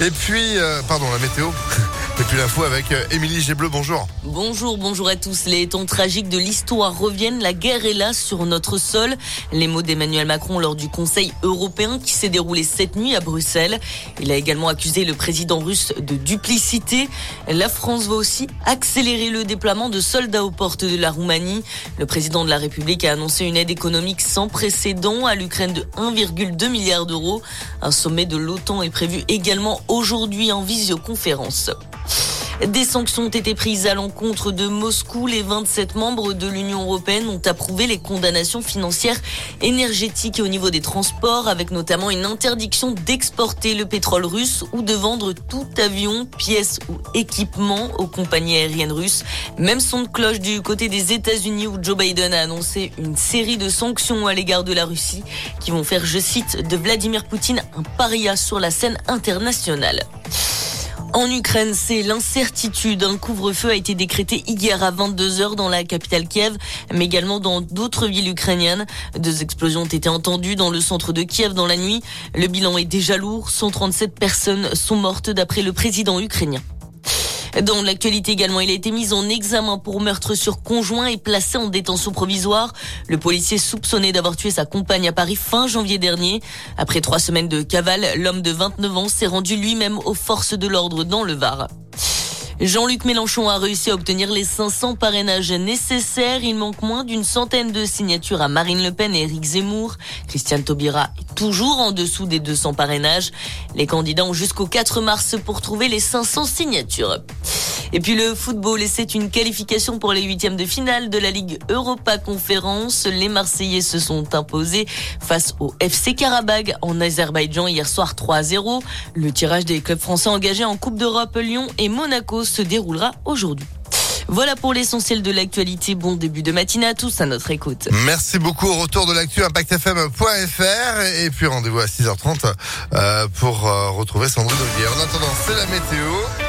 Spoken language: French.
Et puis, euh, pardon, la météo. Et puis l'info avec euh, Émilie Gébleu, bonjour. Bonjour, bonjour à tous. Les temps tragiques de l'histoire reviennent. La guerre est là sur notre sol. Les mots d'Emmanuel Macron lors du Conseil européen qui s'est déroulé cette nuit à Bruxelles. Il a également accusé le président russe de duplicité. La France va aussi accélérer le déploiement de soldats aux portes de la Roumanie. Le président de la République a annoncé une aide économique sans précédent à l'Ukraine de 1,2 milliard d'euros. Un sommet de l'OTAN est prévu également aujourd'hui en visioconférence. Des sanctions ont été prises à l'encontre de Moscou. Les 27 membres de l'Union européenne ont approuvé les condamnations financières énergétiques et au niveau des transports, avec notamment une interdiction d'exporter le pétrole russe ou de vendre tout avion, pièces ou équipement aux compagnies aériennes russes. Même son de cloche du côté des États-Unis où Joe Biden a annoncé une série de sanctions à l'égard de la Russie qui vont faire, je cite, de Vladimir Poutine un paria sur la scène internationale. En Ukraine, c'est l'incertitude. Un couvre-feu a été décrété hier à 22 h dans la capitale Kiev, mais également dans d'autres villes ukrainiennes. Deux explosions ont été entendues dans le centre de Kiev dans la nuit. Le bilan est déjà lourd. 137 personnes sont mortes d'après le président ukrainien. Dans l'actualité également, il a été mis en examen pour meurtre sur conjoint et placé en détention provisoire. Le policier soupçonné d'avoir tué sa compagne à Paris fin janvier dernier. Après trois semaines de cavale, l'homme de 29 ans s'est rendu lui-même aux forces de l'ordre dans le Var. Jean-Luc Mélenchon a réussi à obtenir les 500 parrainages nécessaires. Il manque moins d'une centaine de signatures à Marine Le Pen et Éric Zemmour. Christiane Taubira est toujours en dessous des 200 parrainages. Les candidats ont jusqu'au 4 mars pour trouver les 500 signatures. Et puis le football, et c'est une qualification pour les huitièmes de finale de la Ligue Europa Conférence. Les Marseillais se sont imposés face au FC Karabag en Azerbaïdjan hier soir 3-0. Le tirage des clubs français engagés en Coupe d'Europe, Lyon et Monaco se déroulera aujourd'hui. Voilà pour l'essentiel de l'actualité. Bon début de matinée à tous à notre écoute. Merci beaucoup. Au retour de l'actu impactfm.fr et puis rendez-vous à 6h30 euh, pour euh, retrouver Sandrine Ollier. En attendant, c'est la météo.